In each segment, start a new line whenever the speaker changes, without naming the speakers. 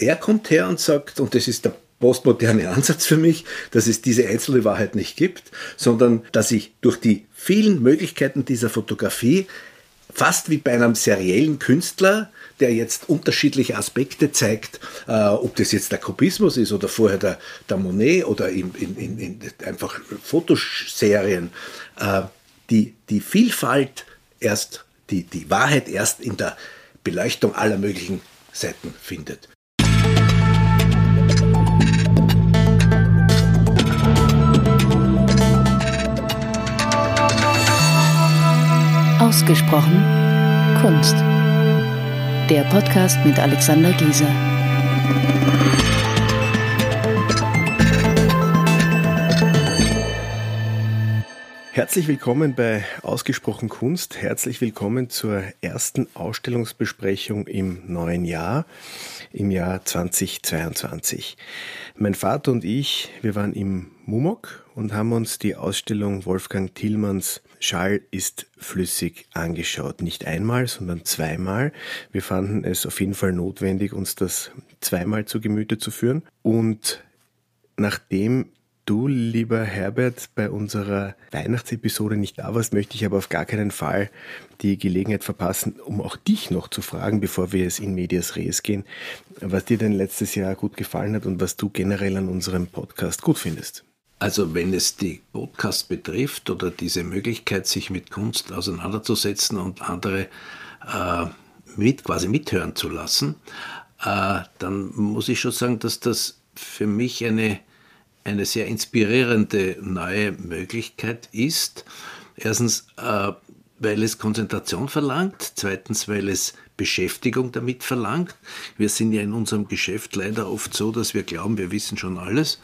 er kommt her und sagt, und das ist der postmoderne Ansatz für mich, dass es diese einzelne Wahrheit nicht gibt, sondern dass ich durch die vielen Möglichkeiten dieser Fotografie fast wie bei einem seriellen Künstler, der jetzt unterschiedliche Aspekte zeigt, äh, ob das jetzt der Kubismus ist oder vorher der, der Monet oder in, in, in, in einfach Fotoserien, äh, die, die Vielfalt erst, die, die Wahrheit erst in der Beleuchtung aller möglichen Seiten findet.
Ausgesprochen Kunst. Der Podcast mit Alexander Gieser.
Herzlich willkommen bei Ausgesprochen Kunst. Herzlich willkommen zur ersten Ausstellungsbesprechung im neuen Jahr, im Jahr 2022. Mein Vater und ich, wir waren im Mumok und haben uns die Ausstellung Wolfgang Tillmanns Schall ist flüssig angeschaut. Nicht einmal, sondern zweimal. Wir fanden es auf jeden Fall notwendig, uns das zweimal zu Gemüte zu führen. Und nachdem du, lieber Herbert, bei unserer Weihnachtsepisode nicht da warst, möchte ich aber auf gar keinen Fall die Gelegenheit verpassen, um auch dich noch zu fragen, bevor wir jetzt in Medias Res gehen, was dir denn letztes Jahr gut gefallen hat und was du generell an unserem Podcast gut findest.
Also wenn es die Podcast betrifft oder diese Möglichkeit, sich mit Kunst auseinanderzusetzen und andere äh, mit, quasi mithören zu lassen, äh, dann muss ich schon sagen, dass das für mich eine, eine sehr inspirierende neue Möglichkeit ist. Erstens, äh, weil es Konzentration verlangt, zweitens, weil es Beschäftigung damit verlangt. Wir sind ja in unserem Geschäft leider oft so, dass wir glauben, wir wissen schon alles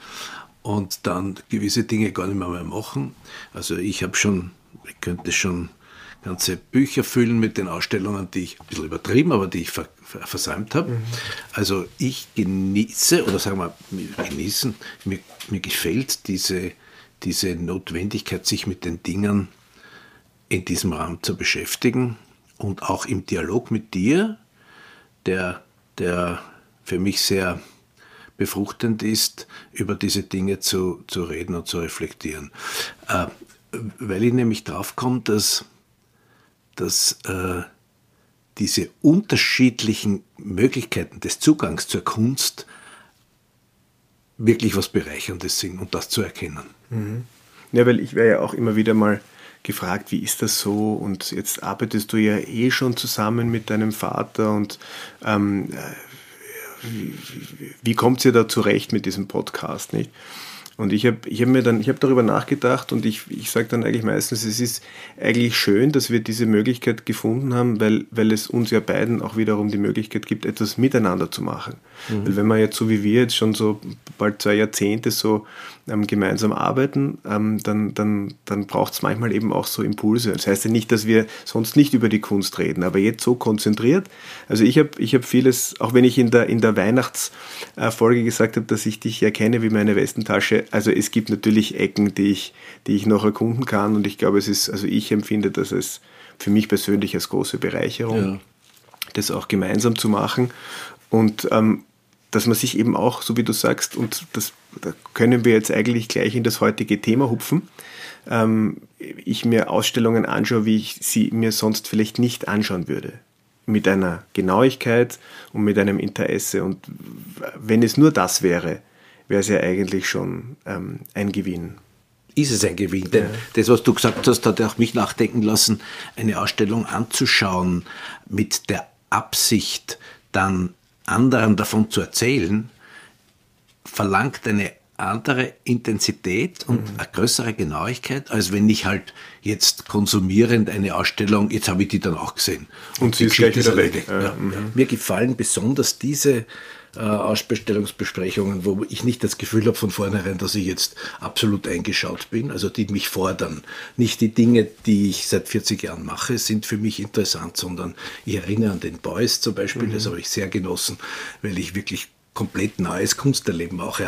und dann gewisse Dinge gar nicht mehr, mehr machen. Also ich habe schon, ich könnte schon ganze Bücher füllen mit den Ausstellungen, die ich ein bisschen übertrieben, aber die ich ver, ver, versäumt habe. Mhm. Also ich genieße, oder sagen wir genießen, mir, mir gefällt diese, diese Notwendigkeit, sich mit den Dingen in diesem Raum zu beschäftigen und auch im Dialog mit dir, der, der für mich sehr befruchtend ist, über diese Dinge zu, zu reden und zu reflektieren. Äh, weil ich nämlich draufkomme, dass, dass äh, diese unterschiedlichen Möglichkeiten des Zugangs zur Kunst wirklich was Bereicherndes sind und das zu erkennen.
Mhm. Ja, weil ich wäre ja auch immer wieder mal gefragt, wie ist das so? Und jetzt arbeitest du ja eh schon zusammen mit deinem Vater und ähm, wie kommt ihr da zurecht mit diesem Podcast, nicht? Und ich habe ich hab mir dann, ich habe darüber nachgedacht und ich, ich sage dann eigentlich meistens, es ist eigentlich schön, dass wir diese Möglichkeit gefunden haben, weil, weil es uns ja beiden auch wiederum die Möglichkeit gibt, etwas miteinander zu machen. Mhm. Weil wenn man jetzt so wie wir jetzt schon so bald zwei Jahrzehnte so ähm, gemeinsam arbeiten, ähm, dann, dann, dann braucht es manchmal eben auch so Impulse. Das heißt ja nicht, dass wir sonst nicht über die Kunst reden, aber jetzt so konzentriert. Also ich habe ich hab vieles, auch wenn ich in der, in der Weihnachtsfolge gesagt habe, dass ich dich erkenne wie meine Westentasche, also es gibt natürlich Ecken, die ich, die ich noch erkunden kann und ich glaube, es ist, also ich empfinde das als für mich persönlich als große Bereicherung, ja. das auch gemeinsam zu machen und ähm, dass man sich eben auch, so wie du sagst, und das da können wir jetzt eigentlich gleich in das heutige Thema hupfen, ähm, ich mir Ausstellungen anschaue, wie ich sie mir sonst vielleicht nicht anschauen würde. Mit einer Genauigkeit und mit einem Interesse. Und wenn es nur das wäre, wäre es ja eigentlich schon ähm, ein Gewinn.
Ist es ein Gewinn? Denn ja. das, was du gesagt hast, hat auch mich nachdenken lassen, eine Ausstellung anzuschauen mit der Absicht, dann anderen davon zu erzählen, verlangt eine andere Intensität und mhm. eine größere Genauigkeit, als wenn ich halt jetzt konsumierend eine Ausstellung, jetzt habe ich die dann auch gesehen.
Und, und sie ist gleich wieder weg.
Ja, ja. Mhm. Mir gefallen besonders diese äh, Ausstellungsbesprechungen, wo ich nicht das Gefühl habe von vornherein, dass ich jetzt absolut eingeschaut bin, also die mich fordern. Nicht die Dinge, die ich seit 40 Jahren mache, sind für mich interessant, sondern ich erinnere an den Boys zum Beispiel, mhm. das habe ich sehr genossen, weil ich wirklich komplett neues Kunsterleben auch äh,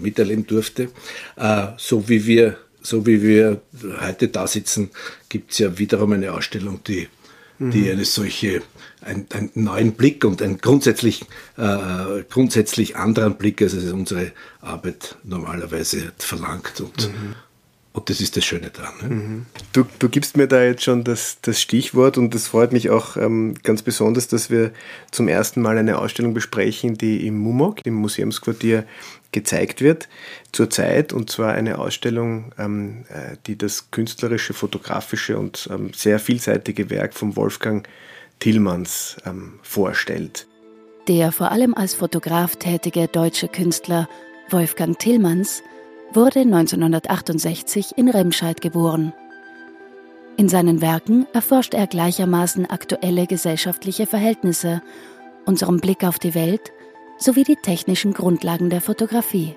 miterleben durfte. Äh, so wie wir so wie wir heute da sitzen, gibt es ja wiederum eine Ausstellung, die die mhm. eine solche, ein, einen neuen Blick und einen grundsätzlich, äh, grundsätzlich anderen Blick, als es unsere Arbeit normalerweise verlangt. Und mhm. Und das ist das Schöne daran. Ne?
Mhm. Du, du, gibst mir da jetzt schon das, das Stichwort und das freut mich auch ähm, ganz besonders, dass wir zum ersten Mal eine Ausstellung besprechen, die im MUMOG, im Museumsquartier, gezeigt wird zurzeit. Und zwar eine Ausstellung, ähm, äh, die das künstlerische, fotografische und ähm, sehr vielseitige Werk von Wolfgang Tillmanns ähm, vorstellt.
Der vor allem als Fotograf tätige deutsche Künstler Wolfgang Tillmanns wurde 1968 in Remscheid geboren. In seinen Werken erforscht er gleichermaßen aktuelle gesellschaftliche Verhältnisse, unseren Blick auf die Welt sowie die technischen Grundlagen der Fotografie.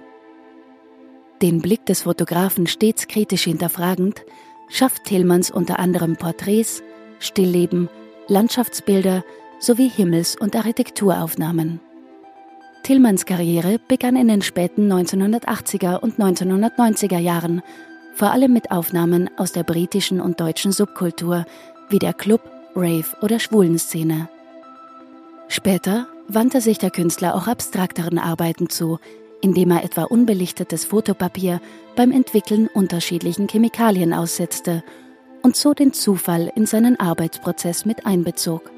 Den Blick des Fotografen stets kritisch hinterfragend, schafft Tillmanns unter anderem Porträts, Stillleben, Landschaftsbilder sowie Himmels- und Architekturaufnahmen. Tillmanns Karriere begann in den späten 1980er und 1990er Jahren, vor allem mit Aufnahmen aus der britischen und deutschen Subkultur wie der Club, Rave oder Schwulenszene. Später wandte sich der Künstler auch abstrakteren Arbeiten zu, indem er etwa unbelichtetes Fotopapier beim Entwickeln unterschiedlichen Chemikalien aussetzte und so den Zufall in seinen Arbeitsprozess mit einbezog.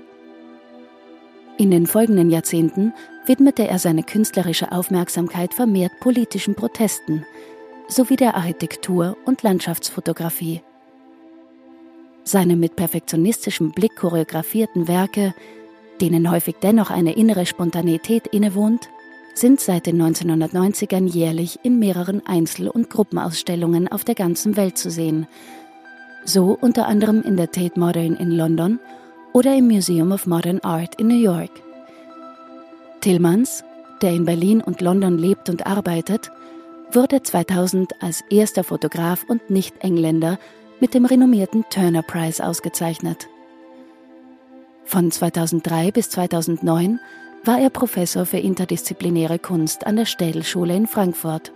In den folgenden Jahrzehnten widmete er seine künstlerische Aufmerksamkeit vermehrt politischen Protesten sowie der Architektur und Landschaftsfotografie. Seine mit perfektionistischem Blick choreografierten Werke, denen häufig dennoch eine innere Spontanität innewohnt, sind seit den 1990ern jährlich in mehreren Einzel- und Gruppenausstellungen auf der ganzen Welt zu sehen, so unter anderem in der Tate Modern in London oder im Museum of Modern Art in New York. Tillmans, der in Berlin und London lebt und arbeitet, wurde 2000 als erster Fotograf und Nicht-Engländer mit dem renommierten Turner Prize ausgezeichnet. Von 2003 bis 2009 war er Professor für interdisziplinäre Kunst an der Städelschule in Frankfurt.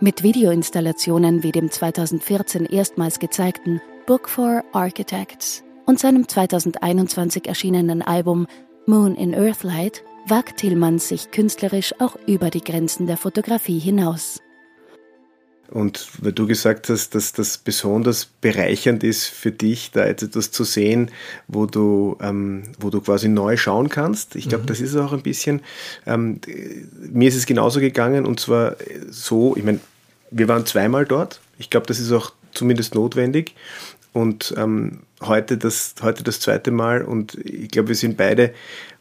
Mit Videoinstallationen wie dem 2014 erstmals gezeigten Book for Architects und seinem 2021 erschienenen Album Moon in Earthlight wagt Tillmanns sich künstlerisch auch über die Grenzen der Fotografie hinaus.
Und weil du gesagt hast, dass das besonders bereichernd ist für dich, da etwas zu sehen, wo du, ähm, wo du quasi neu schauen kannst. Ich glaube, mhm. das ist auch ein bisschen, ähm, mir ist es genauso gegangen und zwar so, ich meine, wir waren zweimal dort. Ich glaube, das ist auch zumindest notwendig. Und ähm, heute, das, heute das zweite Mal und ich glaube, wir sind beide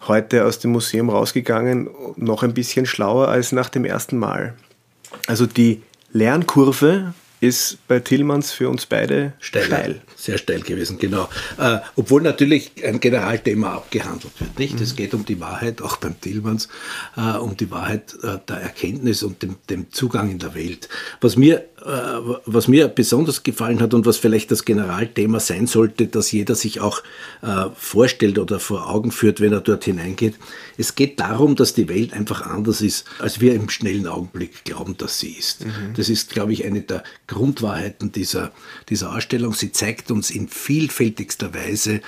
heute aus dem Museum rausgegangen, noch ein bisschen schlauer als nach dem ersten Mal. Also die Lernkurve ist bei Tillmanns für uns beide
steil. steil. Sehr steil gewesen, genau. Äh, obwohl natürlich ein Generalthema abgehandelt wird. Nicht? Mhm. Es geht um die Wahrheit, auch beim Tillmanns, äh, um die Wahrheit äh, der Erkenntnis und dem, dem, Zugang in der Welt. Was mir, was mir besonders gefallen hat und was vielleicht das Generalthema sein sollte, dass jeder sich auch äh, vorstellt oder vor Augen führt, wenn er dort hineingeht. Es geht darum, dass die Welt einfach anders ist, als wir im schnellen Augenblick glauben, dass sie ist. Mhm. Das ist, glaube ich, eine der Grundwahrheiten dieser, dieser Ausstellung. Sie zeigt uns in vielfältigster Weise,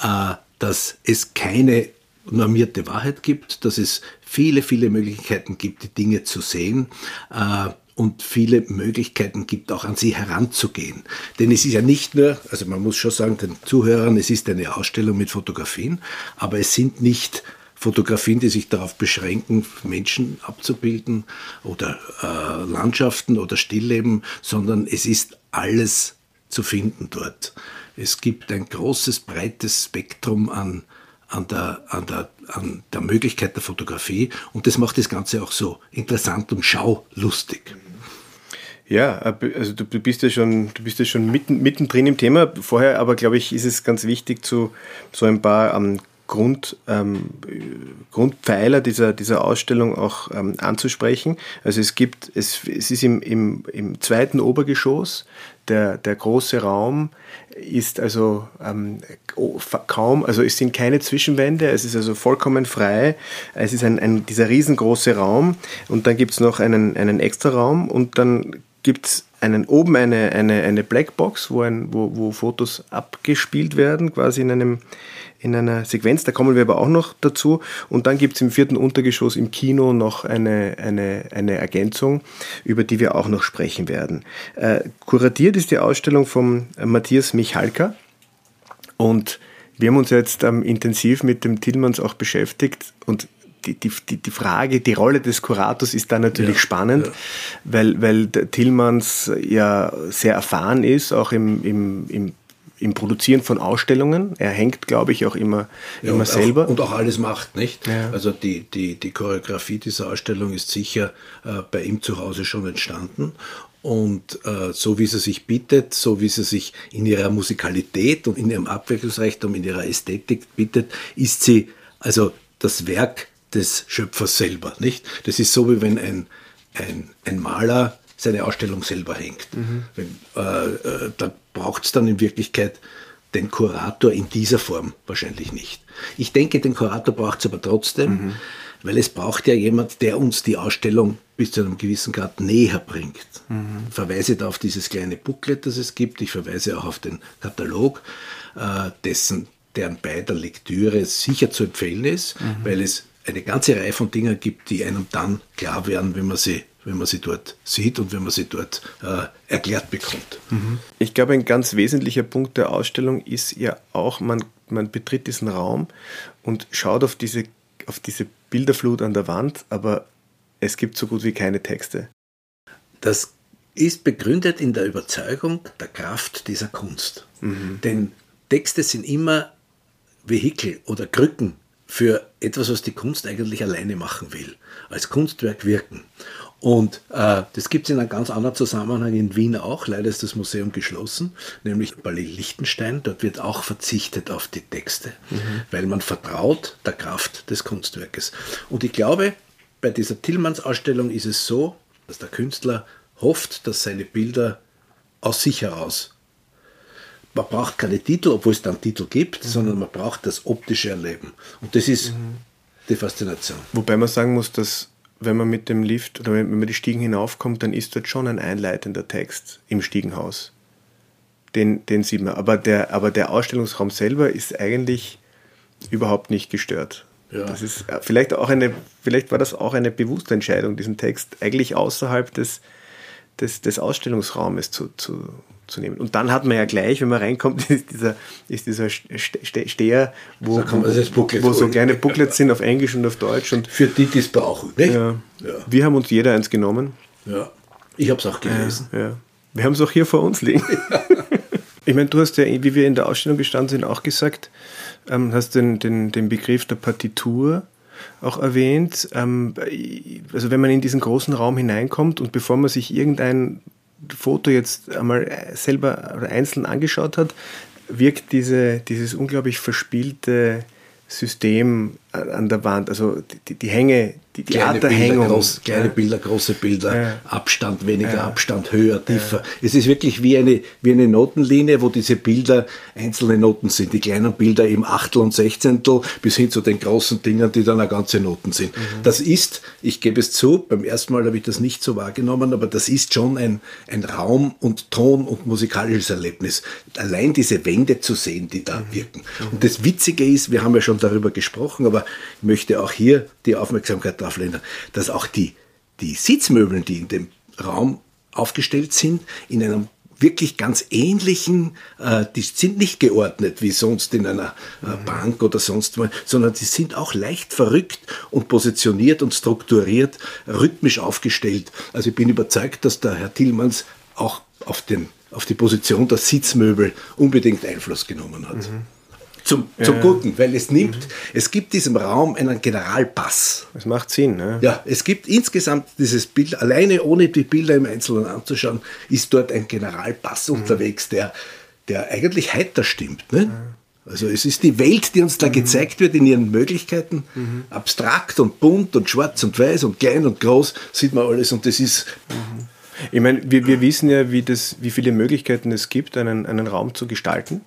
äh, dass es keine normierte Wahrheit gibt, dass es viele, viele Möglichkeiten gibt, die Dinge zu sehen äh, und viele Möglichkeiten gibt, auch an sie heranzugehen. Denn es ist ja nicht nur, also man muss schon sagen, den Zuhörern, es ist eine Ausstellung mit Fotografien, aber es sind nicht Fotografien, die sich darauf beschränken, Menschen abzubilden oder äh, Landschaften oder Stillleben, sondern es ist alles zu finden dort. Es gibt ein großes, breites Spektrum an, an, der, an, der, an der Möglichkeit der Fotografie und das macht das Ganze auch so interessant und schaulustig.
Ja, also du bist ja schon, du bist ja schon mitten, mittendrin im Thema. Vorher aber, glaube ich, ist es ganz wichtig, zu so ein paar um, Grund, ähm, Grundpfeiler dieser, dieser Ausstellung auch ähm, anzusprechen. Also es gibt, es, es ist im, im, im zweiten Obergeschoss, der, der große Raum ist also ähm, kaum, also es sind keine Zwischenwände, es ist also vollkommen frei. Es ist ein, ein dieser riesengroße Raum und dann gibt es noch einen, einen extra Raum und dann gibt es einen oben eine, eine, eine Blackbox, wo, ein, wo, wo Fotos abgespielt werden, quasi in einem in einer Sequenz, da kommen wir aber auch noch dazu. Und dann gibt es im vierten Untergeschoss im Kino noch eine, eine, eine Ergänzung, über die wir auch noch sprechen werden. Äh, kuratiert ist die Ausstellung von Matthias Michalka und wir haben uns jetzt ähm, intensiv mit dem Tillmanns auch beschäftigt und die, die, die Frage, die Rolle des Kurators ist da natürlich ja, spannend, ja. weil, weil der Tillmanns ja sehr erfahren ist, auch im, im, im im Produzieren von Ausstellungen. Er hängt, glaube ich, auch immer, ja, immer
und
selber.
Auch, und auch alles macht, nicht? Ja. Also die, die, die Choreografie dieser Ausstellung ist sicher äh, bei ihm zu Hause schon entstanden. Und äh, so wie sie sich bietet, so wie sie sich in ihrer Musikalität und in ihrem Abwechslungsreichtum, in ihrer Ästhetik bietet, ist sie also das Werk des Schöpfers selber. Nicht? Das ist so, wie wenn ein, ein, ein Maler seine Ausstellung selber hängt. Mhm. Wenn, äh, äh, da braucht es dann in Wirklichkeit den Kurator in dieser Form wahrscheinlich nicht. Ich denke, den Kurator braucht es aber trotzdem, mhm. weil es braucht ja jemand, der uns die Ausstellung bis zu einem gewissen Grad näher bringt. Mhm. Ich verweise da auf dieses kleine Booklet, das es gibt. Ich verweise auch auf den Katalog, äh, dessen deren beider Lektüre sicher zu empfehlen ist, mhm. weil es eine ganze Reihe von Dingen gibt, die einem dann klar werden, wenn man sie wenn man sie dort sieht und wenn man sie dort äh, erklärt bekommt.
Mhm. Ich glaube, ein ganz wesentlicher Punkt der Ausstellung ist ja auch, man, man betritt diesen Raum und schaut auf diese, auf diese Bilderflut an der Wand, aber es gibt so gut wie keine Texte.
Das ist begründet in der Überzeugung der Kraft dieser Kunst. Mhm. Denn Texte sind immer Vehikel oder Krücken für etwas, was die Kunst eigentlich alleine machen will, als Kunstwerk wirken. Und äh, das gibt es in einem ganz anderen Zusammenhang in Wien auch. Leider ist das Museum geschlossen, nämlich Ballet Liechtenstein. Dort wird auch verzichtet auf die Texte, mhm. weil man vertraut der Kraft des Kunstwerkes. Und ich glaube, bei dieser Tillmanns-Ausstellung ist es so, dass der Künstler hofft, dass seine Bilder aus sich heraus man braucht keine Titel, obwohl es dann Titel gibt, mhm. sondern man braucht das optische Erleben. Und das ist mhm. die Faszination.
Wobei man sagen muss, dass wenn man mit dem Lift oder wenn man die Stiegen hinaufkommt, dann ist dort schon ein einleitender Text im Stiegenhaus. Den, den sieht man. Aber der, aber der Ausstellungsraum selber ist eigentlich überhaupt nicht gestört. Ja. Das ist äh, vielleicht auch eine, vielleicht war das auch eine bewusste Entscheidung, diesen Text eigentlich außerhalb des, des, des Ausstellungsraumes zu, zu, zu nehmen. Und dann hat man ja gleich, wenn man reinkommt, ist dieser, ist dieser Steher, wo, so, wo, wo so kleine Booklets sind auf Englisch und auf Deutsch. Und
Für die, die es brauchen. Nicht?
Ja. ja. Wir haben uns jeder eins genommen.
Ja, ich habe es auch gelesen.
Ja, ja. Wir haben es auch hier vor uns liegen. ich meine, du hast ja, wie wir in der Ausstellung gestanden sind, auch gesagt, ähm, hast den, den, den Begriff der Partitur auch erwähnt. Ähm, also wenn man in diesen großen Raum hineinkommt und bevor man sich irgendein Foto jetzt einmal selber oder einzeln angeschaut hat, wirkt diese, dieses unglaublich verspielte System an der Wand, also die, die Hänge, die, die
kleine Art der Bilder, Hängung. Groß, kleine ja. Bilder, große Bilder, ja. Abstand, weniger ja. Abstand, höher, tiefer. Es ist wirklich wie eine, wie eine Notenlinie, wo diese Bilder einzelne Noten sind. Die kleinen Bilder eben Achtel und Sechzehntel bis hin zu den großen Dingern, die dann eine ganze Noten sind. Mhm. Das ist, ich gebe es zu, beim ersten Mal habe ich das nicht so wahrgenommen, aber das ist schon ein, ein Raum- und Ton- und musikalisches Erlebnis. Allein diese Wände zu sehen, die da mhm. wirken. Mhm. Und das Witzige ist, wir haben ja schon darüber gesprochen, aber ich möchte auch hier die Aufmerksamkeit darauf lenken, dass auch die, die Sitzmöbel, die in dem Raum aufgestellt sind, in einem wirklich ganz ähnlichen, äh, die sind nicht geordnet wie sonst in einer äh, Bank oder sonst wo, sondern die sind auch leicht verrückt und positioniert und strukturiert, rhythmisch aufgestellt. Also ich bin überzeugt, dass der Herr Tillmanns auch auf, den, auf die Position der Sitzmöbel unbedingt Einfluss genommen hat. Mhm zum, zum ja. Guten, weil es nimmt, mhm. es gibt diesem Raum einen Generalpass.
Es macht Sinn, ne?
Ja, es gibt insgesamt dieses Bild, alleine ohne die Bilder im Einzelnen anzuschauen, ist dort ein Generalpass mhm. unterwegs, der, der eigentlich heiter stimmt. Ne? Ja. Also es ist die Welt, die uns da mhm. gezeigt wird in ihren Möglichkeiten. Mhm. Abstrakt und bunt und schwarz und weiß und klein und groß sieht man alles und das ist.
Mhm. Ich meine, wir, wir wissen ja, wie, das, wie viele Möglichkeiten es gibt, einen, einen Raum zu gestalten.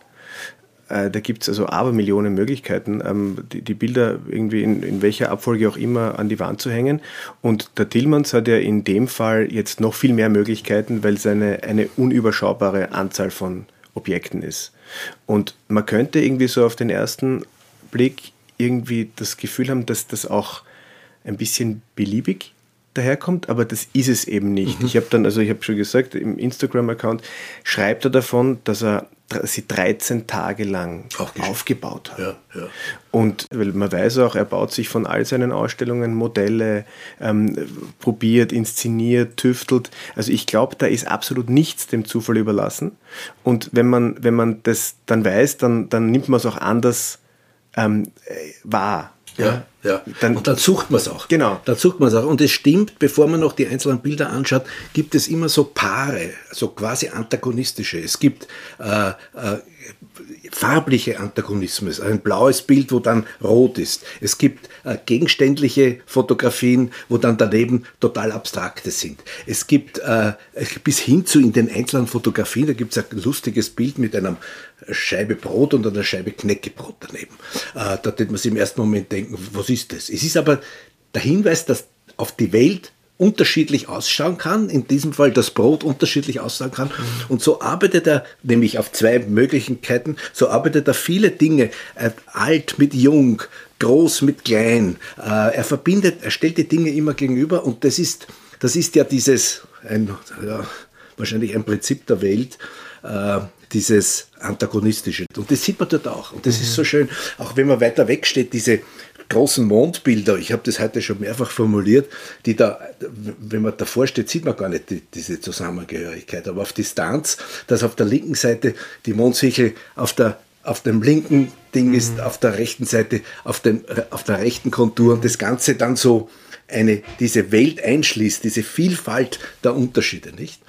Äh, da gibt es also Abermillionen Möglichkeiten, ähm, die, die, Bilder irgendwie in, in welcher Abfolge auch immer an die Wand zu hängen. Und der Tillmans hat ja in dem Fall jetzt noch viel mehr Möglichkeiten, weil es eine, eine unüberschaubare Anzahl von Objekten ist. Und man könnte irgendwie so auf den ersten Blick irgendwie das Gefühl haben, dass das auch ein bisschen beliebig daherkommt, aber das ist es eben nicht. Mhm. Ich habe dann, also ich habe schon gesagt, im Instagram-Account schreibt er davon, dass er sie 13 Tage lang aufgebaut hat. Ja, ja. Und weil man weiß auch, er baut sich von all seinen Ausstellungen Modelle, ähm, probiert, inszeniert, tüftelt. Also ich glaube, da ist absolut nichts dem Zufall überlassen. Und wenn man, wenn man das dann weiß, dann, dann nimmt man es auch anders ähm, äh, wahr.
Ja, ja. Dann, und dann sucht man es auch.
Genau.
Dann sucht man es auch. Und es stimmt, bevor man noch die einzelnen Bilder anschaut, gibt es immer so Paare, so quasi antagonistische. Es gibt äh, äh, farbliche Antagonismus, ein blaues Bild, wo dann rot ist. Es gibt äh, gegenständliche Fotografien, wo dann daneben total abstrakte sind. Es gibt äh, bis hin zu in den einzelnen Fotografien, da gibt es ein lustiges Bild mit einer Scheibe Brot und einer Scheibe Knäckebrot daneben. Äh, da wird man sich im ersten Moment denken, was ist das? Es ist aber der Hinweis, dass auf die Welt unterschiedlich ausschauen kann, in diesem Fall das Brot unterschiedlich ausschauen kann. Und so arbeitet er, nämlich auf zwei Möglichkeiten, so arbeitet er viele Dinge, äh, alt mit jung, groß mit klein. Äh, er verbindet, er stellt die Dinge immer gegenüber und das ist, das ist ja dieses, ein, ja, wahrscheinlich ein Prinzip der Welt, äh, dieses Antagonistische. Und das sieht man dort auch. Und das mhm. ist so schön. Auch wenn man weiter weg steht, diese großen Mondbilder, ich habe das heute schon mehrfach formuliert, die da, wenn man davor steht, sieht man gar nicht die, diese Zusammengehörigkeit. Aber auf Distanz, dass auf der linken Seite die Mondsichel auf der auf dem linken Ding ist, mhm. auf der rechten Seite, auf, dem, auf der rechten Kontur und das Ganze dann so eine, diese Welt einschließt, diese Vielfalt der Unterschiede, nicht?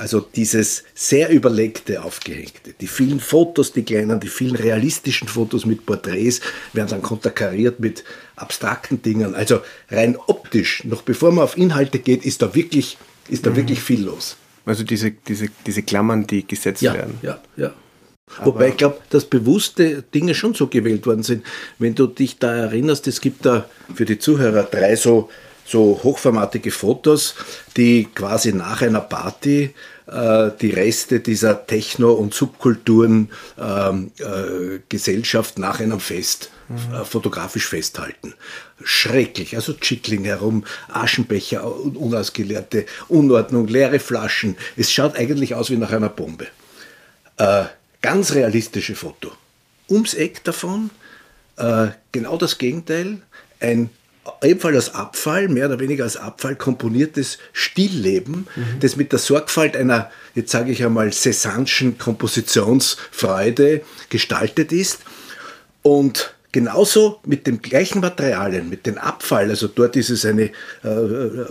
Also dieses sehr überlegte, aufgehängte. Die vielen Fotos, die kleinen, die vielen realistischen Fotos mit Porträts werden dann konterkariert mit abstrakten Dingen. Also rein optisch, noch bevor man auf Inhalte geht, ist da wirklich, ist da mhm. wirklich viel los.
Also diese, diese, diese Klammern, die gesetzt
ja,
werden.
Ja, ja. Aber Wobei ich glaube, dass bewusste Dinge schon so gewählt worden sind. Wenn du dich da erinnerst, es gibt da für die Zuhörer drei so so hochformatige Fotos, die quasi nach einer Party äh, die Reste dieser Techno- und Subkulturen ähm, äh, Gesellschaft nach einem Fest mhm. äh, fotografisch festhalten. Schrecklich, also Chickling herum, Aschenbecher, unausgeleerte Unordnung, leere Flaschen. Es schaut eigentlich aus wie nach einer Bombe. Äh, ganz realistische Foto. Ums Eck davon äh, genau das Gegenteil, ein ebenfalls als Abfall, mehr oder weniger als Abfall komponiertes Stillleben, mhm. das mit der Sorgfalt einer, jetzt sage ich einmal, Cézanne'schen Kompositionsfreude gestaltet ist. Und genauso mit den gleichen Materialien, mit dem Abfall, also dort ist es eine äh, äh,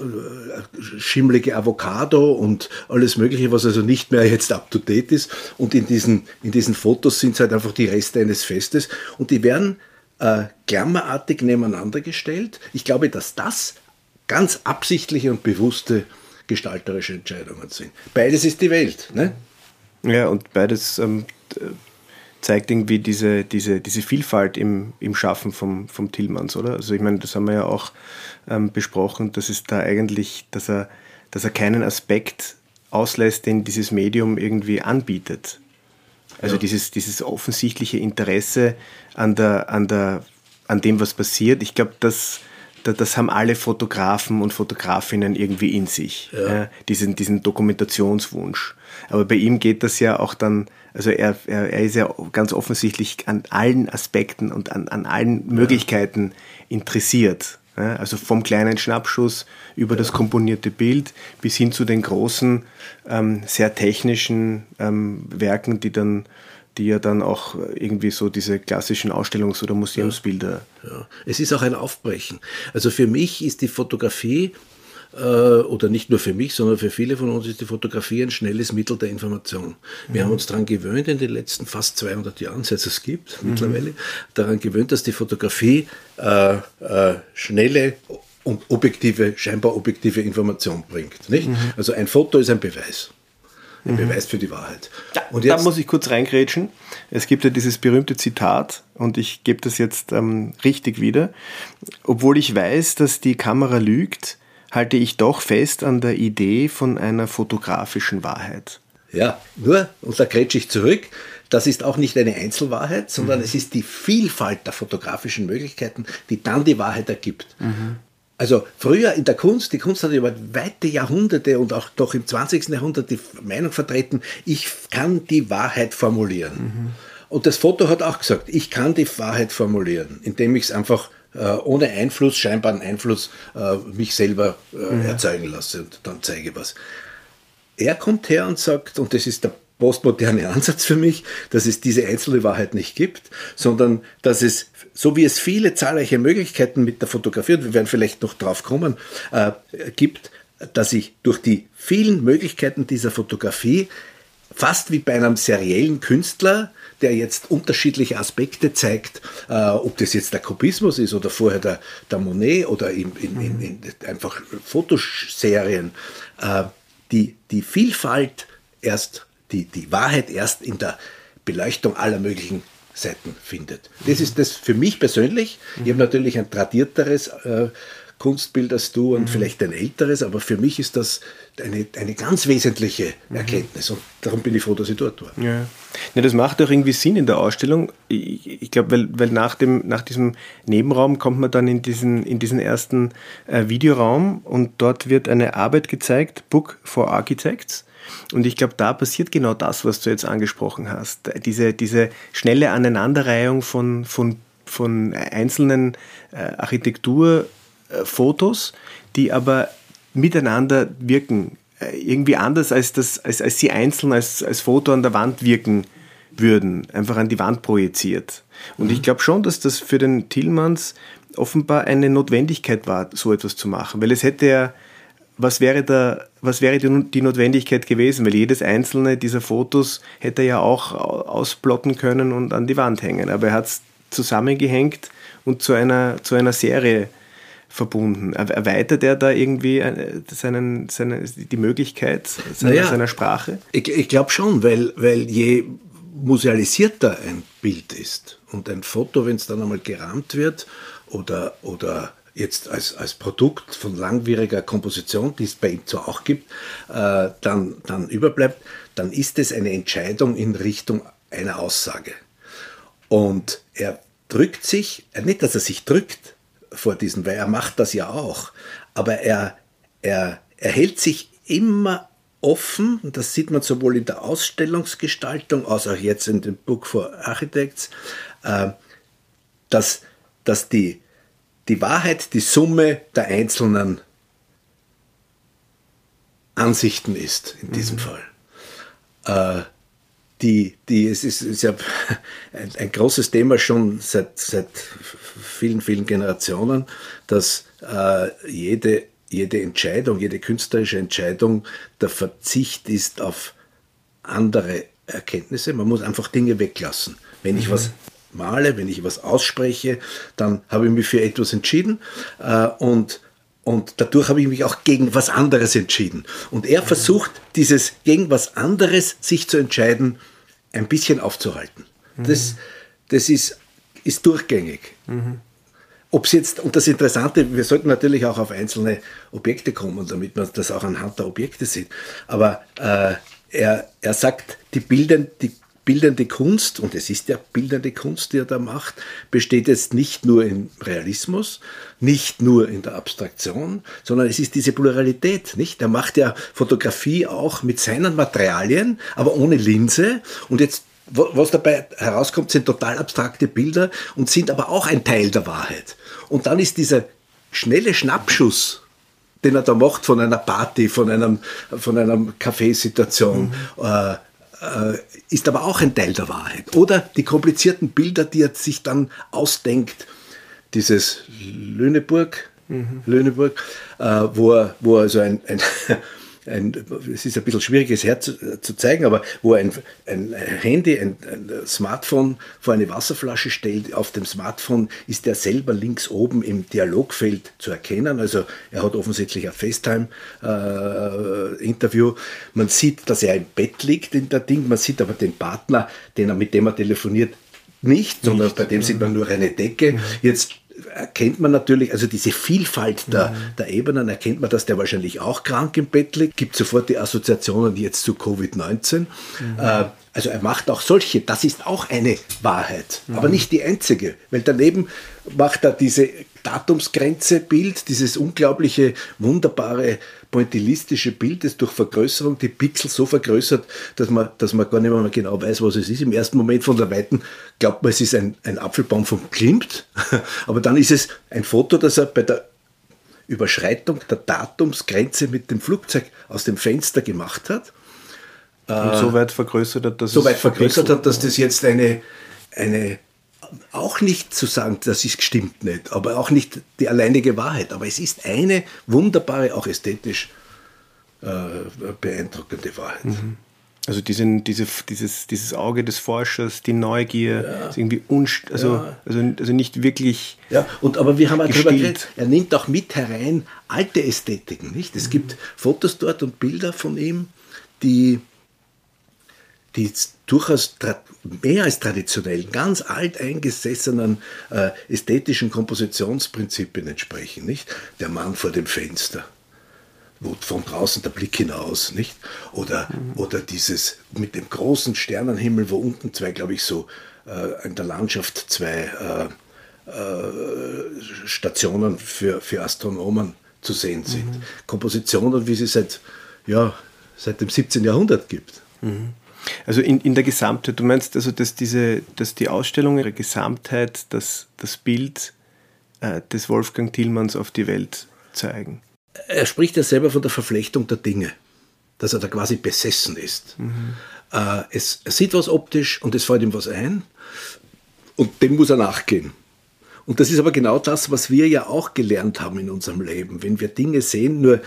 schimmlige Avocado und alles Mögliche, was also nicht mehr jetzt up to date ist. Und in diesen, in diesen Fotos sind es halt einfach die Reste eines Festes. Und die werden äh, klammerartig nebeneinander gestellt. Ich glaube, dass das ganz absichtliche und bewusste gestalterische Entscheidungen sind. Beides ist die Welt. Ne?
Ja, und beides ähm, zeigt irgendwie diese, diese, diese Vielfalt im, im Schaffen vom, vom Tillmanns, oder? Also ich meine, das haben wir ja auch ähm, besprochen, dass es da eigentlich, dass er, dass er keinen Aspekt auslässt, den dieses Medium irgendwie anbietet. Also ja. dieses, dieses offensichtliche Interesse an, der, an, der, an dem, was passiert, ich glaube, das, das haben alle Fotografen und Fotografinnen irgendwie in sich, ja. Ja, diesen, diesen Dokumentationswunsch. Aber bei ihm geht das ja auch dann, also er, er, er ist ja ganz offensichtlich an allen Aspekten und an, an allen Möglichkeiten interessiert. Also vom kleinen Schnappschuss über das komponierte Bild bis hin zu den großen, ähm, sehr technischen ähm, Werken, die dann die ja dann auch irgendwie so diese klassischen Ausstellungs- oder Museumsbilder.
Ja, ja. Es ist auch ein Aufbrechen. Also für mich ist die Fotografie oder nicht nur für mich, sondern für viele von uns ist die Fotografie ein schnelles Mittel der Information. Wir mhm. haben uns daran gewöhnt in den letzten fast 200 Jahren, seit es gibt mhm. mittlerweile, daran gewöhnt, dass die Fotografie äh, äh, schnelle und objektive, scheinbar objektive Information bringt. Nicht? Mhm. Also ein Foto ist ein Beweis. ein mhm. Beweis für die Wahrheit.
Ja, und jetzt, da muss ich kurz reingrätschen. Es gibt ja dieses berühmte Zitat und ich gebe das jetzt ähm, richtig wieder. Obwohl ich weiß, dass die Kamera lügt, halte ich doch fest an der Idee von einer fotografischen Wahrheit.
Ja, nur, und da grätsche ich zurück, das ist auch nicht eine Einzelwahrheit, sondern mhm. es ist die Vielfalt der fotografischen Möglichkeiten, die dann die Wahrheit ergibt. Mhm. Also früher in der Kunst, die Kunst hat über weite Jahrhunderte und auch doch im 20. Jahrhundert die Meinung vertreten, ich kann die Wahrheit formulieren. Mhm. Und das Foto hat auch gesagt, ich kann die Wahrheit formulieren, indem ich es einfach ohne Einfluss, scheinbaren Einfluss, äh, mich selber äh, mhm. erzeugen lasse und dann zeige was. Er kommt her und sagt, und das ist der postmoderne Ansatz für mich, dass es diese einzelne Wahrheit nicht gibt, sondern dass es, so wie es viele zahlreiche Möglichkeiten mit der Fotografie, und wir werden vielleicht noch drauf kommen, äh, gibt, dass ich durch die vielen Möglichkeiten dieser Fotografie fast wie bei einem seriellen Künstler, der jetzt unterschiedliche Aspekte zeigt, äh, ob das jetzt der Kubismus ist oder vorher der, der Monet oder in, in, in, in einfach Fotoserien, äh, die, die Vielfalt erst die, die Wahrheit erst in der Beleuchtung aller möglichen Seiten findet. Das ist das für mich persönlich. Ich habe natürlich ein tradierteres äh, Kunstbild als du und mhm. vielleicht ein älteres, aber für mich ist das eine, eine ganz wesentliche mhm. Erkenntnis und darum bin ich froh, dass ich dort war.
Ja. ja das macht auch irgendwie Sinn in der Ausstellung. Ich, ich glaube, weil, weil nach, dem, nach diesem Nebenraum kommt man dann in diesen, in diesen ersten äh, Videoraum und dort wird eine Arbeit gezeigt, Book for Architects. Und ich glaube, da passiert genau das, was du jetzt angesprochen hast. Diese, diese schnelle Aneinanderreihung von, von, von einzelnen äh, Architekturfotos, die aber miteinander wirken. Äh, irgendwie anders, als, das, als, als sie einzeln als, als Foto an der Wand wirken würden, einfach an die Wand projiziert. Und mhm. ich glaube schon, dass das für den Tillmanns offenbar eine Notwendigkeit war, so etwas zu machen, weil es hätte ja was wäre, da, was wäre die Notwendigkeit gewesen? Weil jedes einzelne dieser Fotos hätte er ja auch ausplotten können und an die Wand hängen. Aber er hat es zusammengehängt und zu einer, zu einer Serie verbunden. Erweitert er da irgendwie äh, seinen, seine, die Möglichkeit seiner, naja, seiner Sprache?
Ich, ich glaube schon, weil, weil je musealisierter ein Bild ist und ein Foto, wenn es dann einmal gerahmt wird oder, oder jetzt als, als Produkt von langwieriger Komposition, die es bei ihm zwar auch gibt, äh, dann, dann überbleibt, dann ist es eine Entscheidung in Richtung einer Aussage. Und er drückt sich, nicht, dass er sich drückt vor diesen, weil er macht das ja auch, aber er, er, er hält sich immer offen, und das sieht man sowohl in der Ausstellungsgestaltung als auch jetzt in dem Book for Architects, äh, dass, dass die, die Wahrheit die Summe der einzelnen Ansichten ist, in diesem mhm. Fall. Äh, die, die, es ist, ist ja ein, ein, großes Thema schon seit, seit vielen, vielen Generationen, dass äh, jede, jede Entscheidung, jede künstlerische Entscheidung der Verzicht ist auf andere Erkenntnisse. Man muss einfach Dinge weglassen. Wenn ich mhm. was male, wenn ich was ausspreche, dann habe ich mich für etwas entschieden äh, und, und dadurch habe ich mich auch gegen was anderes entschieden. Und er versucht, dieses gegen was anderes sich zu entscheiden, ein bisschen aufzuhalten. Mhm. Das, das ist, ist durchgängig. Mhm. Ob es jetzt, und das Interessante, wir sollten natürlich auch auf einzelne Objekte kommen, damit man das auch anhand der Objekte sieht. Aber äh, er, er sagt, die Bilder, die bildende Kunst, und es ist ja bildende Kunst, die er da macht, besteht jetzt nicht nur im Realismus, nicht nur in der Abstraktion, sondern es ist diese Pluralität, nicht? Er macht ja Fotografie auch mit seinen Materialien, aber ohne Linse. Und jetzt was dabei herauskommt, sind total abstrakte Bilder und sind aber auch ein Teil der Wahrheit. Und dann ist dieser schnelle Schnappschuss, den er da macht von einer Party, von einem, von einer Kaffeesituation, mhm. äh, ist aber auch ein Teil der Wahrheit. Oder die komplizierten Bilder, die er sich dann ausdenkt, dieses Lüneburg, mhm. Lüneburg, äh, wo, er, wo er also ein, ein, ein, es ist ein bisschen schwierig, es herzu zeigen, aber wo ein, ein Handy, ein, ein, Smartphone vor eine Wasserflasche stellt, auf dem Smartphone ist er selber links oben im Dialogfeld zu erkennen. Also er hat offensichtlich ein FaceTime-Interview. Äh, man sieht, dass er im Bett liegt in der Ding, man sieht aber den Partner, den er, mit dem er telefoniert, nicht, sondern nicht, bei dem sieht man nur eine Decke. Jetzt erkennt man natürlich, also diese Vielfalt der, mhm. der Ebenen, erkennt man, dass der wahrscheinlich auch krank im Bett liegt, gibt sofort die Assoziationen jetzt zu Covid-19. Mhm. Äh, also er macht auch solche, das ist auch eine Wahrheit, mhm. aber nicht die einzige, weil daneben macht er diese Datumsgrenze Bild, dieses unglaubliche, wunderbare pointillistische Bild, das durch Vergrößerung die Pixel so vergrößert, dass man, dass man gar nicht mehr genau weiß, was es ist. Im ersten Moment von der Weiten glaubt man, es ist ein, ein Apfelbaum vom Klimt, aber dann ist es ein Foto, das er bei der Überschreitung der Datumsgrenze mit dem Flugzeug aus dem Fenster gemacht hat.
Und so weit vergrößert hat,
dass so weit vergrößert hat, dass das jetzt eine, eine auch nicht zu sagen, das ist stimmt nicht, aber auch nicht die alleinige Wahrheit. Aber es ist eine wunderbare, auch ästhetisch äh, beeindruckende Wahrheit. Mhm.
Also diesen, diese, dieses, dieses Auge des Forschers, die Neugier, ja. ist irgendwie unst also, ja. also, also nicht wirklich.
Ja, und aber wir haben auch darüber geredet, er nimmt auch mit herein alte Ästhetiken. Nicht? Es mhm. gibt Fotos dort und Bilder von ihm, die die durchaus mehr als traditionell, ganz alteingesessenen äh, ästhetischen Kompositionsprinzipien entsprechen. Nicht? Der Mann vor dem Fenster, wo von draußen der Blick hinaus, nicht? Oder, mhm. oder dieses mit dem großen Sternenhimmel, wo unten zwei, glaube ich, so äh, in der Landschaft zwei äh, äh, Stationen für, für Astronomen zu sehen sind. Mhm. Kompositionen, wie sie seit, ja, seit dem 17. Jahrhundert gibt.
Mhm. Also in, in der Gesamtheit, du meinst also, dass, diese, dass die Ausstellung ihre Gesamtheit das, das Bild äh, des Wolfgang Tillmanns auf die Welt zeigen?
Er spricht ja selber von der Verflechtung der Dinge, dass er da quasi besessen ist. Mhm. Äh, es, er sieht was optisch und es fällt ihm was ein und dem muss er nachgehen. Und das ist aber genau das, was wir ja auch gelernt haben in unserem Leben. Wenn wir Dinge sehen, nur,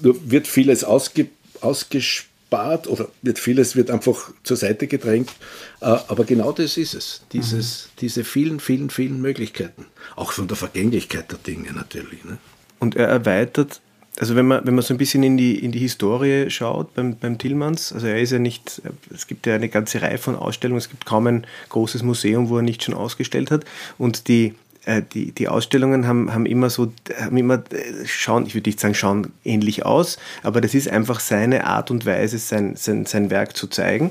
nur wird vieles ausge, ausgespielt spart oder wird vieles wird einfach zur Seite gedrängt. Äh, aber genau das ist es. Dieses, mhm. Diese vielen, vielen, vielen Möglichkeiten. Auch von der Vergänglichkeit der Dinge natürlich. Ne?
Und er erweitert, also wenn man, wenn man so ein bisschen in die, in die Historie schaut beim, beim Tillmanns, also er ist ja nicht, es gibt ja eine ganze Reihe von Ausstellungen, es gibt kaum ein großes Museum, wo er nicht schon ausgestellt hat. Und die äh, die, die Ausstellungen haben, haben immer so, haben immer, äh, schauen, ich würde nicht sagen, schauen ähnlich aus, aber das ist einfach seine Art und Weise, sein, sein, sein Werk zu zeigen.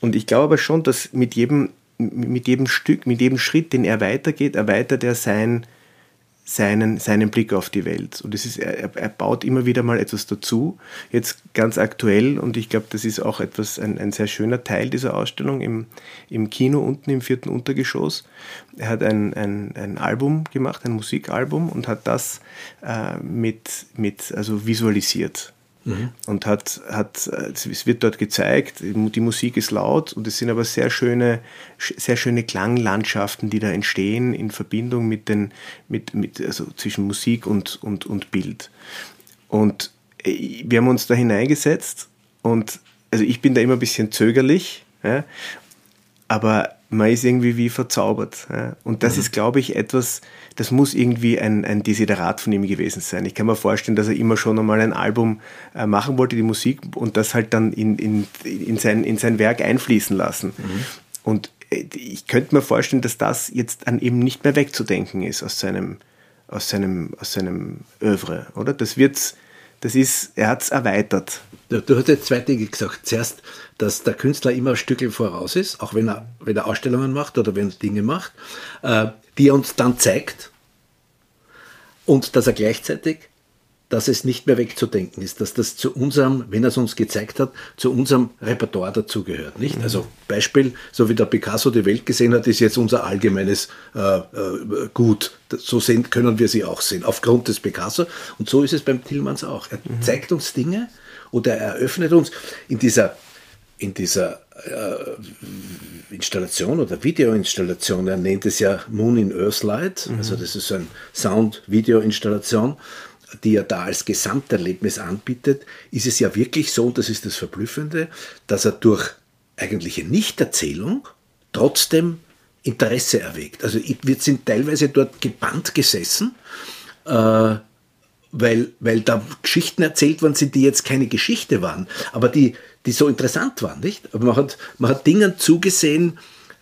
Und ich glaube aber schon, dass mit jedem, mit jedem Stück, mit jedem Schritt, den er weitergeht, erweitert er sein, seinen, seinen Blick auf die Welt. Und es ist, er, er baut immer wieder mal etwas dazu. Jetzt ganz aktuell, und ich glaube, das ist auch etwas, ein, ein sehr schöner Teil dieser Ausstellung im, im Kino unten im vierten Untergeschoss. Er hat ein, ein, ein Album gemacht, ein Musikalbum, und hat das äh, mit, mit, also visualisiert. Mhm. Und hat, hat, es wird dort gezeigt, die Musik ist laut und es sind aber sehr schöne, sehr schöne Klanglandschaften, die da entstehen in Verbindung mit den, mit, mit, also zwischen Musik und, und, und Bild. Und äh, wir haben uns da hineingesetzt und also ich bin da immer ein bisschen zögerlich, ja, aber man ist irgendwie wie verzaubert. Ja. Und das mhm. ist, glaube ich, etwas, das muss irgendwie ein, ein Desiderat von ihm gewesen sein. Ich kann mir vorstellen, dass er immer schon einmal ein Album äh, machen wollte, die Musik, und das halt dann in, in, in, sein, in sein Werk einfließen lassen. Mhm. Und äh, ich könnte mir vorstellen, dass das jetzt dann eben nicht mehr wegzudenken ist aus seinem, aus seinem, aus seinem Övre, oder? Das wird's, das ist, er hat es erweitert.
Du, du, hast jetzt zwei Dinge gesagt. Zuerst, dass der Künstler immer ein Stückchen voraus ist, auch wenn er, wenn er Ausstellungen macht oder wenn er Dinge macht. Äh, die er uns dann zeigt und dass er gleichzeitig, dass es nicht mehr wegzudenken ist, dass das zu unserem, wenn er es uns gezeigt hat, zu unserem Repertoire dazugehört. Nicht? Mhm. Also Beispiel, so wie der Picasso die Welt gesehen hat, ist jetzt unser allgemeines äh, äh, Gut. So sehen, können wir sie auch sehen, aufgrund des Picasso. Und so ist es beim Tillmanns auch. Er mhm. zeigt uns Dinge oder er eröffnet uns in dieser, in dieser äh, Installation oder Videoinstallation, er nennt es ja Moon in Earthlight, mhm. also das ist eine Sound-Video-Installation, die er da als Gesamterlebnis anbietet, ist es ja wirklich so, und das ist das Verblüffende, dass er durch eigentliche Nichterzählung trotzdem Interesse erweckt. Also wir sind teilweise dort gebannt gesessen, äh, weil, weil da Geschichten erzählt worden sind, die jetzt keine Geschichte waren, aber die, die so interessant waren, nicht? Aber man hat, man hat Dingen zugesehen,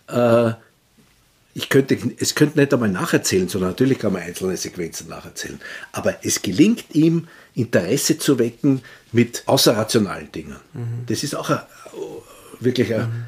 äh, ich könnte, es könnte nicht einmal nacherzählen, sondern natürlich kann man einzelne Sequenzen nacherzählen. Aber es gelingt ihm, Interesse zu wecken mit außerrationalen Dingen. Mhm. Das ist auch ein, wirklich ein mhm.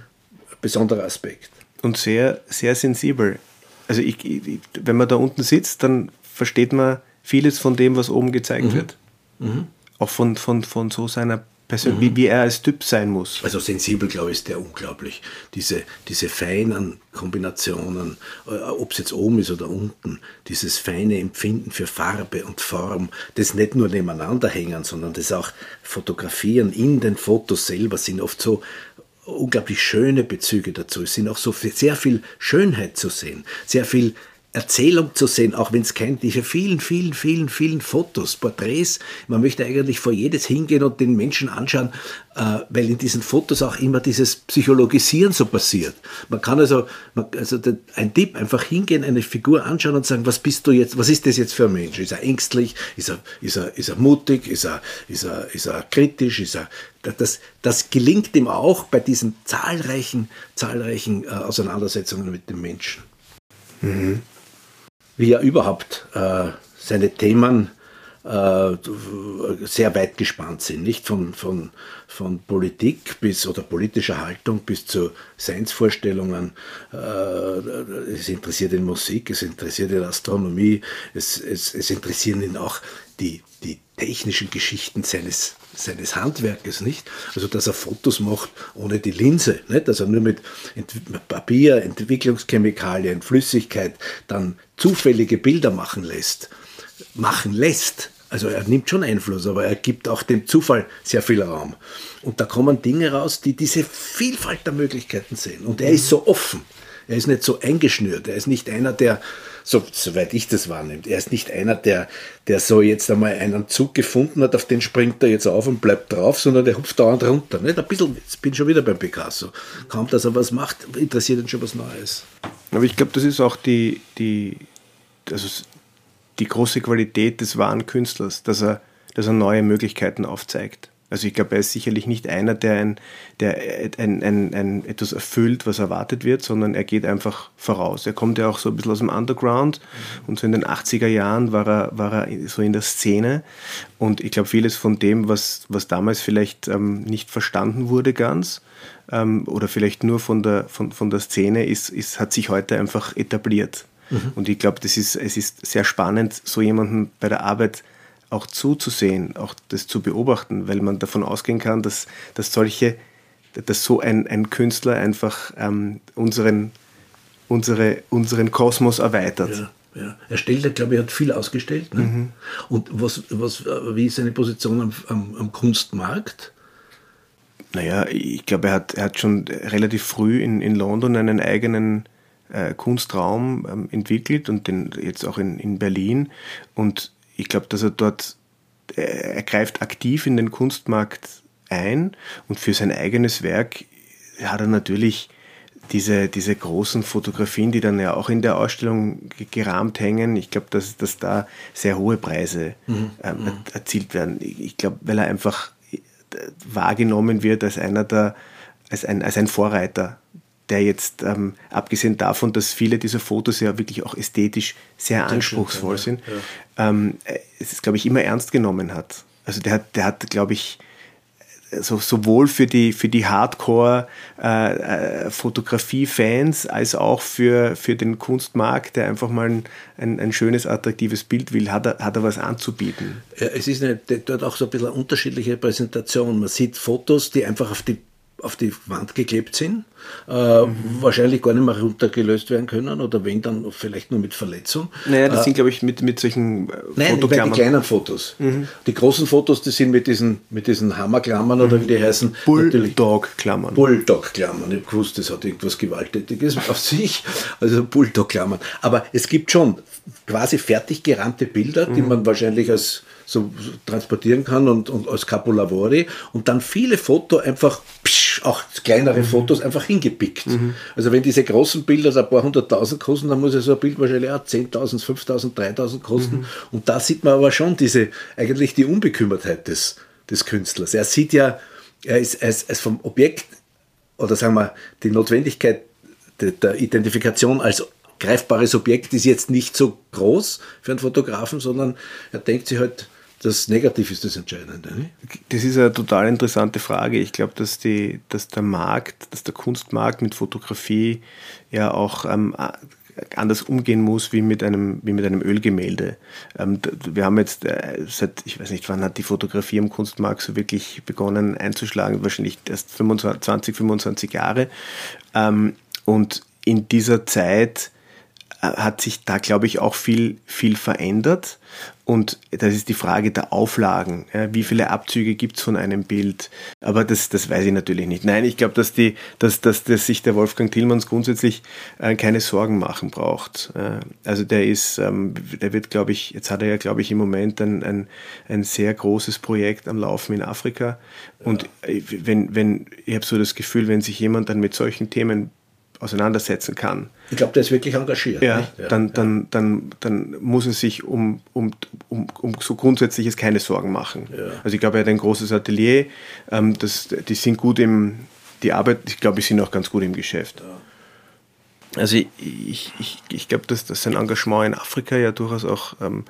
besonderer Aspekt.
Und sehr, sehr sensibel. Also ich, ich, wenn man da unten sitzt, dann versteht man vieles von dem, was oben gezeigt mhm. wird. Mhm. Auch von, von, von so seiner Person, mhm. wie, wie, er als Typ sein muss.
Also sensibel, glaube ich, ist der unglaublich. Diese, diese feinen Kombinationen, äh, ob es jetzt oben ist oder unten, dieses feine Empfinden für Farbe und Form, das nicht nur nebeneinander hängen, sondern das auch fotografieren in den Fotos selber sind oft so unglaublich schöne Bezüge dazu. Es sind auch so viel, sehr viel Schönheit zu sehen, sehr viel Erzählung zu sehen, auch wenn es kein, diese vielen, vielen, vielen, vielen Fotos, Porträts, man möchte eigentlich vor jedes hingehen und den Menschen anschauen, äh, weil in diesen Fotos auch immer dieses Psychologisieren so passiert. Man kann also, man, also ein Tipp, einfach hingehen, eine Figur anschauen und sagen, was bist du jetzt, was ist das jetzt für ein Mensch? Ist er ängstlich? Ist er, ist er, ist er mutig? Ist er, ist er, ist er kritisch? Ist er, das, das gelingt ihm auch bei diesen zahlreichen, zahlreichen äh, Auseinandersetzungen mit dem Menschen. Mhm wie er überhaupt äh, seine Themen äh, sehr weit gespannt sind, nicht von, von, von Politik bis oder politischer Haltung bis zu Seinsvorstellungen. Äh, es interessiert ihn Musik, es interessiert ihn Astronomie, es, es, es interessieren ihn auch die, die technischen Geschichten seines, seines Handwerkes, nicht? Also, dass er Fotos macht ohne die Linse, nicht? Dass er nur mit Papier, Entwicklungschemikalien, Flüssigkeit dann zufällige Bilder machen lässt. Machen lässt. Also er nimmt schon Einfluss, aber er gibt auch dem Zufall sehr viel Raum. Und da kommen Dinge raus, die diese Vielfalt der Möglichkeiten sehen. Und er ist so offen. Er ist nicht so eingeschnürt. Er ist nicht einer, der, so, soweit ich das wahrnehme, er ist nicht einer, der, der so jetzt einmal einen Zug gefunden hat, auf den springt er jetzt auf und bleibt drauf, sondern der hupft dauernd runter. Nicht? Ein bisschen, jetzt bin ich schon wieder beim Picasso. Kaum, dass er was macht, interessiert ihn schon was Neues.
Aber ich glaube, das ist auch die, die, also die große Qualität des wahren Künstlers, dass er, dass er neue Möglichkeiten aufzeigt. Also ich glaube, er ist sicherlich nicht einer, der, ein, der ein, ein, ein, etwas erfüllt, was erwartet wird, sondern er geht einfach voraus. Er kommt ja auch so ein bisschen aus dem Underground und so in den 80er Jahren war er, war er so in der Szene und ich glaube, vieles von dem, was, was damals vielleicht ähm, nicht verstanden wurde ganz ähm, oder vielleicht nur von der, von, von der Szene, ist, ist, hat sich heute einfach etabliert. Mhm. Und ich glaube, das ist, es ist sehr spannend, so jemanden bei der Arbeit auch zuzusehen, auch das zu beobachten, weil man davon ausgehen kann, dass, dass solche, dass so ein, ein Künstler einfach ähm, unseren, unsere, unseren Kosmos erweitert.
Ja. Ja. Er stellt, glaube ich, hat viel ausgestellt. Ne? Mhm. Und was, was, wie ist seine Position am, am, am Kunstmarkt?
Naja, ich glaube, er hat, er hat schon relativ früh in, in London einen eigenen äh, Kunstraum ähm, entwickelt und den jetzt auch in, in Berlin. Und ich glaube, dass er dort, er greift aktiv in den Kunstmarkt ein und für sein eigenes Werk hat er natürlich diese, diese großen Fotografien, die dann ja auch in der Ausstellung gerahmt hängen. Ich glaube, dass, dass da sehr hohe Preise mhm. ähm, mhm. erzielt werden. Ich glaube, weil er einfach äh, wahrgenommen wird als einer der, als ein, als ein Vorreiter der jetzt, ähm, abgesehen davon, dass viele dieser Fotos ja wirklich auch ästhetisch sehr anspruchsvoll sind, ja. ähm, es ist, glaube ich, immer ernst genommen hat. Also der hat, der hat, glaube ich, so, sowohl für die, für die Hardcore-Fotografie-Fans äh, äh als auch für, für den Kunstmarkt, der einfach mal ein, ein, ein, schönes, attraktives Bild will, hat er, hat er was anzubieten.
Ja, es ist eine, dort auch so ein bisschen eine unterschiedliche Präsentation. Man sieht Fotos, die einfach auf die auf die Wand geklebt sind. äh, mhm. wahrscheinlich gar nicht mehr runtergelöst werden können oder wenn dann vielleicht nur mit Verletzung.
Naja, das äh, sind glaube ich mit, mit solchen äh,
Nein, Fotoklammern. die kleinen Fotos. Mhm. Die großen Fotos, die sind mit diesen, mit diesen Hammerklammern mhm. oder wie die heißen.
Bulldog-Klammern.
Bulldog-Klammern. Ich gewusst, das hat irgendwas Gewalttätiges auf sich. Also Bulldog-Klammern. Aber es gibt schon quasi fertig gerahmte Bilder, die mhm. man wahrscheinlich als so transportieren kann und, und als Capolavori und dann viele Fotos einfach, psch, auch kleinere mhm. Fotos einfach hingepickt. Mhm. Also wenn diese großen Bilder ein paar hunderttausend kosten, dann muss ja so ein Bild wahrscheinlich auch 10.000, 5.000, 3.000 kosten. Mhm. Und da sieht man aber schon diese, eigentlich die Unbekümmertheit des, des Künstlers. Er sieht ja, er ist, er ist, er ist vom Objekt oder sagen wir die Notwendigkeit der, der Identifikation als greifbares Objekt ist jetzt nicht so groß für einen Fotografen, sondern er denkt sich halt, das Negativ ist das Entscheidende. Nicht?
Das ist eine total interessante Frage. Ich glaube, dass, dass der Markt, dass der Kunstmarkt mit Fotografie ja auch ähm, anders umgehen muss wie mit einem, wie mit einem Ölgemälde. Ähm, wir haben jetzt äh, seit, ich weiß nicht, wann hat die Fotografie im Kunstmarkt so wirklich begonnen einzuschlagen? Wahrscheinlich erst 25, 20, 25 Jahre. Ähm, und in dieser Zeit hat sich da, glaube ich, auch viel, viel verändert. Und das ist die Frage der Auflagen. Ja, wie viele Abzüge gibt es von einem Bild? Aber das, das weiß ich natürlich nicht. Nein, ich glaube, dass, die, dass, dass, dass sich der Wolfgang Tillmanns grundsätzlich äh, keine Sorgen machen braucht. Äh, also der ist, ähm, der wird, glaube ich, jetzt hat er ja, glaube ich, im Moment ein, ein, ein sehr großes Projekt am Laufen in Afrika. Und äh, wenn, wenn, ich habe so das Gefühl, wenn sich jemand dann mit solchen Themen auseinandersetzen kann.
Ich glaube, der ist wirklich engagiert.
Ja, ja dann, dann, dann, dann muss er sich um, um, um, um so Grundsätzliches keine Sorgen machen. Ja. Also ich glaube, er hat ein großes Atelier, ähm, das, die sind gut im, die Arbeit, ich glaube, die sind auch ganz gut im Geschäft. Ja. Also ich, ich, ich, ich glaube, dass, dass sein Engagement in Afrika ja durchaus auch ähm,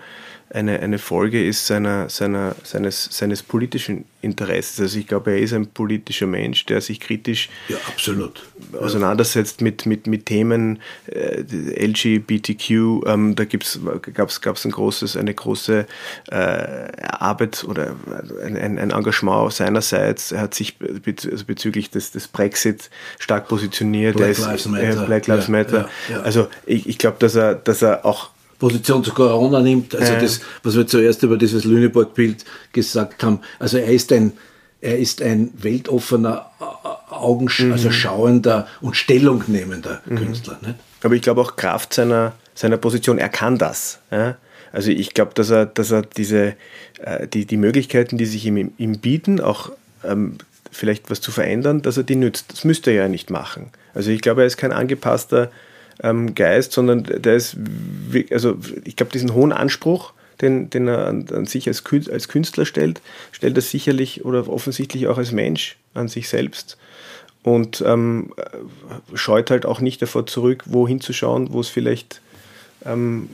eine, eine Folge ist seiner, seiner, seines, seines politischen Interesses. Also ich glaube, er ist ein politischer Mensch, der sich kritisch
ja, absolut.
auseinandersetzt mit, mit, mit Themen äh, LGBTQ. Ähm, da gab es ein großes, eine große äh, Arbeit oder ein, ein, Engagement seinerseits. Er hat sich also bezüglich des, des Brexit stark positioniert.
Black Lives Matter.
Äh, Black Lives ja, Matter. Ja, also ich, ich glaube, dass er, dass er auch
Position zu Corona nimmt, also ja. das, was wir zuerst über dieses Lüneburg-Bild gesagt haben. Also er ist ein, er ist ein weltoffener, Augen, mhm. also schauender und stellungnehmender mhm. Künstler. Nicht?
Aber ich glaube auch Kraft seiner, seiner Position, er kann das. Ja? Also ich glaube, dass er, dass er diese, äh, die, die Möglichkeiten, die sich ihm, ihm bieten, auch ähm, vielleicht was zu verändern, dass er die nützt. Das müsste er ja nicht machen. Also ich glaube, er ist kein angepasster ähm, Geist, sondern der ist, also ich glaube, diesen hohen Anspruch, den, den er an, an sich als, als Künstler stellt, stellt er sicherlich oder offensichtlich auch als Mensch an sich selbst und ähm, scheut halt auch nicht davor zurück, wohin zu schauen, wo es vielleicht ähm,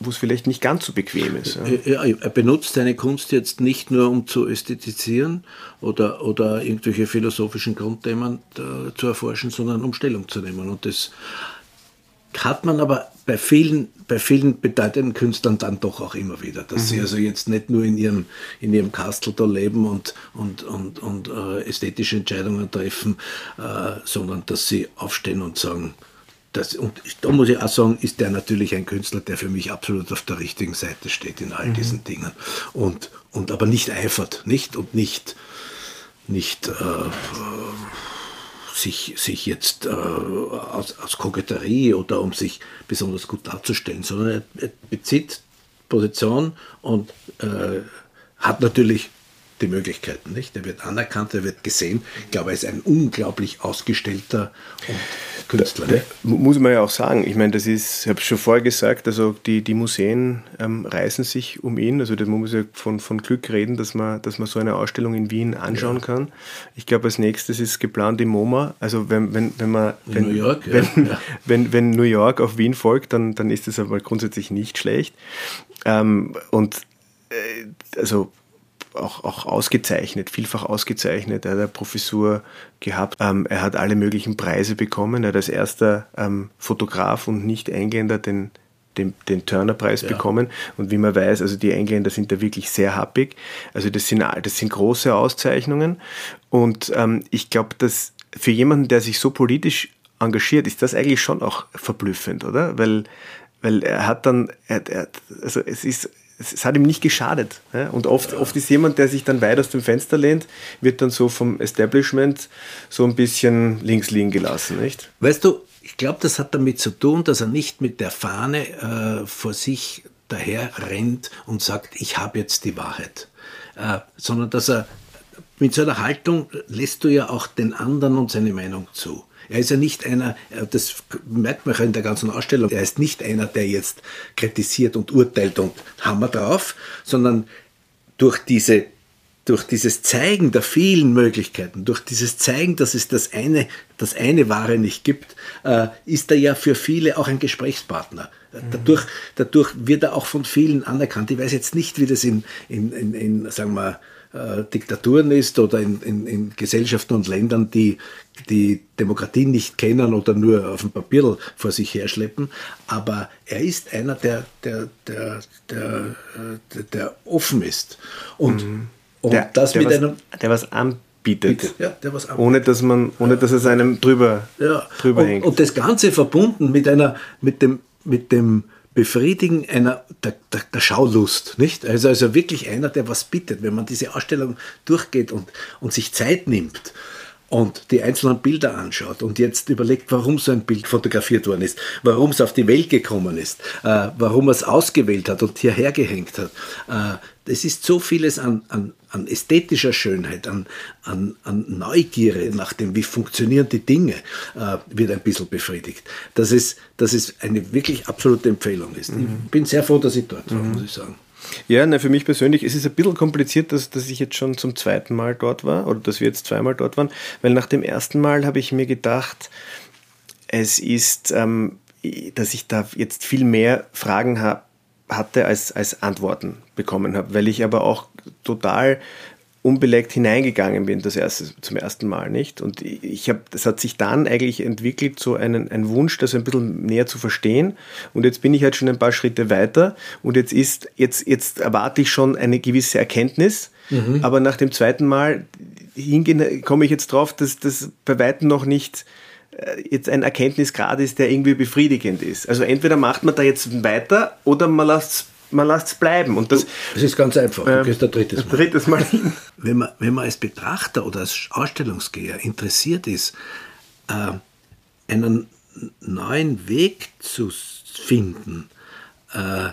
wo es vielleicht nicht ganz so bequem ist.
Ja. Er benutzt seine Kunst jetzt nicht nur, um zu ästhetisieren oder, oder irgendwelche philosophischen Grundthemen äh, zu erforschen, sondern um Stellung zu nehmen. Und das hat man aber bei vielen, bei vielen bedeutenden Künstlern dann doch auch immer wieder, dass mhm. sie also jetzt nicht nur in ihrem, in ihrem Kastel da leben und, und, und, und äh, ästhetische Entscheidungen treffen, äh, sondern dass sie aufstehen und sagen, das, und da muss ich auch sagen, ist der natürlich ein Künstler, der für mich absolut auf der richtigen Seite steht in all mhm. diesen Dingen. Und, und aber nicht eifert, nicht und nicht, nicht äh, sich, sich jetzt äh, aus, aus Koketterie oder um sich besonders gut darzustellen, sondern er, er bezieht Position und äh, hat natürlich die Möglichkeiten. Nicht? Er wird anerkannt, er wird gesehen. Ich glaube, er ist ein unglaublich ausgestellter Künstler. Da,
muss man ja auch sagen. Ich meine, das ist, ich habe es schon vorher gesagt, also die, die Museen ähm, reißen sich um ihn. Also da muss man ja von, von Glück reden, dass man, dass man so eine Ausstellung in Wien anschauen ja. kann. Ich glaube, als nächstes ist geplant im MoMA. Also wenn, wenn, wenn man wenn, New York, wenn, ja. wenn, wenn, New York auf Wien folgt, dann, dann ist das aber grundsätzlich nicht schlecht. Ähm, und äh, also auch, auch ausgezeichnet, vielfach ausgezeichnet. Er hat eine Professur gehabt. Ähm, er hat alle möglichen Preise bekommen. Er hat als erster ähm, Fotograf und Nicht-Engländer den, den, den Turner-Preis ja. bekommen. Und wie man weiß, also die Engländer sind da wirklich sehr happig. Also das sind, das sind große Auszeichnungen. Und ähm, ich glaube, dass für jemanden, der sich so politisch engagiert, ist das eigentlich schon auch verblüffend, oder? Weil, weil er hat dann, er, er, also es ist, es, hat ihm nicht geschadet. Ja? Und oft, oft ist jemand, der sich dann weit aus dem Fenster lehnt, wird dann so vom Establishment so ein bisschen links liegen gelassen, nicht?
Weißt du, ich glaube, das hat damit zu tun, dass er nicht mit der Fahne äh, vor sich daher rennt und sagt, ich habe jetzt die Wahrheit, äh, sondern dass er mit so einer Haltung lässt du ja auch den anderen und seine Meinung zu. Er ist ja nicht einer, das merkt man ja in der ganzen Ausstellung, er ist nicht einer, der jetzt kritisiert und urteilt und Hammer drauf, sondern durch diese durch dieses Zeigen der vielen Möglichkeiten, durch dieses Zeigen, dass es das eine, das eine Wahre nicht gibt, äh, ist er ja für viele auch ein Gesprächspartner. Mhm. Dadurch, dadurch wird er auch von vielen anerkannt. Ich weiß jetzt nicht, wie das in, in, in, in sagen wir, äh, Diktaturen ist oder in, in, in, Gesellschaften und Ländern, die die Demokratie nicht kennen oder nur auf dem Papier vor sich herschleppen. Aber er ist einer, der, der, der, der, der, der offen ist. Und, mhm. und
der, das der mit was, einem. Der was anbietet. Ja, der was anbietet. Ohne dass man, ohne dass es einem drüber,
ja. drüber und, hängt. Und das Ganze verbunden mit einer, mit dem, mit dem Befriedigen einer, der, der, der, Schaulust, nicht? Also, also wirklich einer, der was bittet, wenn man diese Ausstellung durchgeht und, und sich Zeit nimmt und die einzelnen Bilder anschaut und jetzt überlegt, warum so ein Bild fotografiert worden ist, warum es auf die Welt gekommen ist, äh, warum es ausgewählt hat und hierher gehängt hat. Äh, es ist so vieles an, an, an ästhetischer Schönheit, an, an, an Neugierde nach dem, wie funktionieren die Dinge, äh, wird ein bisschen befriedigt. Dass es, dass es eine wirklich absolute Empfehlung ist. Mhm. Ich bin sehr froh, dass ich dort war, mhm. muss ich sagen.
Ja, ne, für mich persönlich, es ist ein bisschen kompliziert, dass, dass ich jetzt schon zum zweiten Mal dort war oder dass wir jetzt zweimal dort waren, weil nach dem ersten Mal habe ich mir gedacht, es ist, ähm, dass ich da jetzt viel mehr Fragen habe hatte als, als Antworten bekommen habe, weil ich aber auch total unbeleckt hineingegangen bin, das erste, zum ersten Mal nicht. Und ich habe, das hat sich dann eigentlich entwickelt, so einen, ein Wunsch, das ein bisschen näher zu verstehen. Und jetzt bin ich halt schon ein paar Schritte weiter und jetzt ist, jetzt, jetzt erwarte ich schon eine gewisse Erkenntnis. Mhm. Aber nach dem zweiten Mal hingehen, komme ich jetzt drauf, dass das bei weitem noch nicht jetzt ein Erkenntnisgrad ist, der irgendwie befriedigend ist. Also entweder macht man da jetzt weiter oder man lässt es man lässt es bleiben. Und das,
das ist ganz einfach. Du ähm, gehst ein drittes
Mal. Drittes Mal hin.
Wenn man, wenn man als Betrachter oder als Ausstellungsgeher interessiert ist, äh, einen neuen Weg zu finden, äh,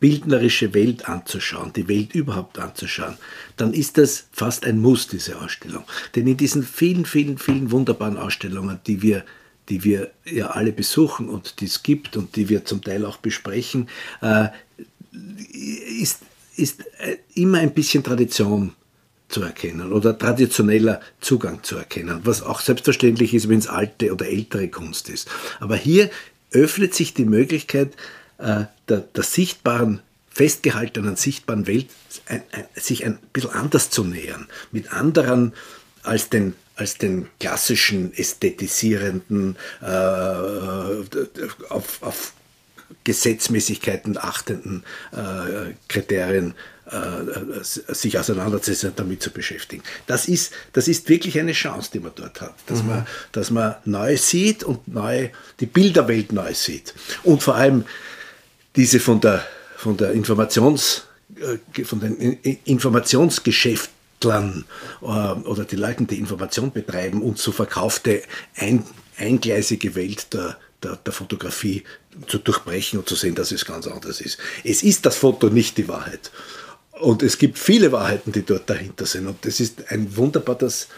bildnerische Welt anzuschauen, die Welt überhaupt anzuschauen, dann ist das fast ein Muss, diese Ausstellung. Denn in diesen vielen, vielen, vielen wunderbaren Ausstellungen, die wir die wir ja alle besuchen und die es gibt und die wir zum Teil auch besprechen, äh, ist, ist äh, immer ein bisschen Tradition zu erkennen oder traditioneller Zugang zu erkennen, was auch selbstverständlich ist, wenn es alte oder ältere Kunst ist. Aber hier öffnet sich die Möglichkeit äh, der, der, sichtbaren, festgehaltenen, sichtbaren Welt, ein, ein, sich ein bisschen anders zu nähern, mit anderen als den als den klassischen ästhetisierenden, äh, auf, auf Gesetzmäßigkeiten achtenden äh, Kriterien äh, sich auseinanderzusetzen, damit zu beschäftigen. Das ist, das ist wirklich eine Chance, die man dort hat, dass, mhm. man, dass man neu sieht und neu, die Bilderwelt neu sieht. Und vor allem diese von der, von der Informations, äh, von den Informationsgeschäftlern äh, oder die Leute, die Information betreiben, und so verkaufte ein, eingleisige Welt der, der, der Fotografie zu durchbrechen und zu sehen, dass es ganz anders ist. Es ist das Foto nicht die Wahrheit. Und es gibt viele Wahrheiten, die dort dahinter sind. Und es ist ein wunderbar, das,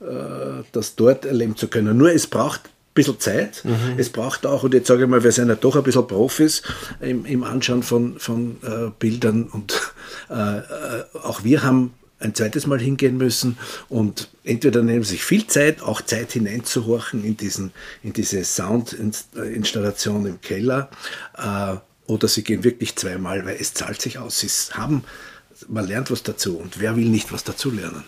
äh, das dort erleben zu können. Nur es braucht bisschen Zeit. Mhm. Es braucht auch, und jetzt sage ich mal, wir sind ja doch ein bisschen Profis im, im Anschauen von, von äh, Bildern. Und äh, äh auch wir haben ein zweites Mal hingehen müssen und entweder nehmen sie sich viel Zeit, auch Zeit hineinzuhorchen in, diesen, in diese Soundinstallation im Keller äh, oder sie gehen wirklich zweimal, weil es zahlt sich aus. Sie haben, man lernt was dazu und wer will nicht was dazu lernen?